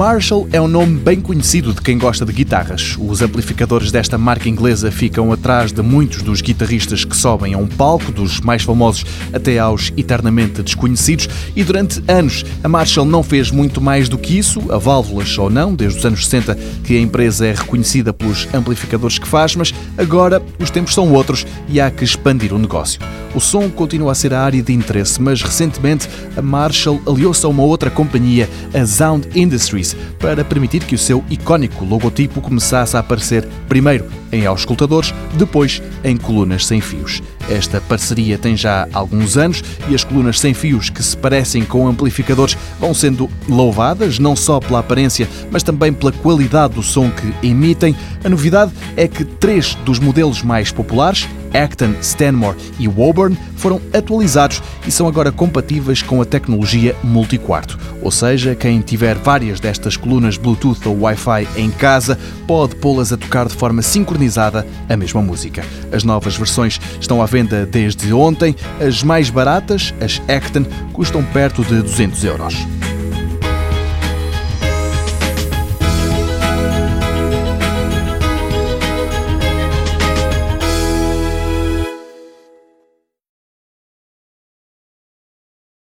Marshall é um nome bem conhecido de quem gosta de guitarras. Os amplificadores desta marca inglesa ficam atrás de muitos dos guitarristas que sobem a um palco, dos mais famosos até aos eternamente desconhecidos, e durante anos a Marshall não fez muito mais do que isso, a válvulas ou não, desde os anos 60 que a empresa é reconhecida pelos amplificadores que faz, mas agora os tempos são outros e há que expandir o negócio. O som continua a ser a área de interesse, mas recentemente a Marshall aliou-se a uma outra companhia, a Sound Industries, para permitir que o seu icónico logotipo começasse a aparecer primeiro em auscultadores, depois em colunas sem fios. Esta parceria tem já alguns anos e as colunas sem fios que se parecem com amplificadores vão sendo louvadas não só pela aparência, mas também pela qualidade do som que emitem. A novidade é que três dos modelos mais populares, Acton, Stanmore e Woburn foram atualizados e são agora compatíveis com a tecnologia multiquarto. Ou seja, quem tiver várias destas colunas Bluetooth ou Wi-Fi em casa pode pô-las a tocar de forma sincronizada a mesma música. As novas versões estão à venda desde ontem. As mais baratas, as Acton, custam perto de 200 euros.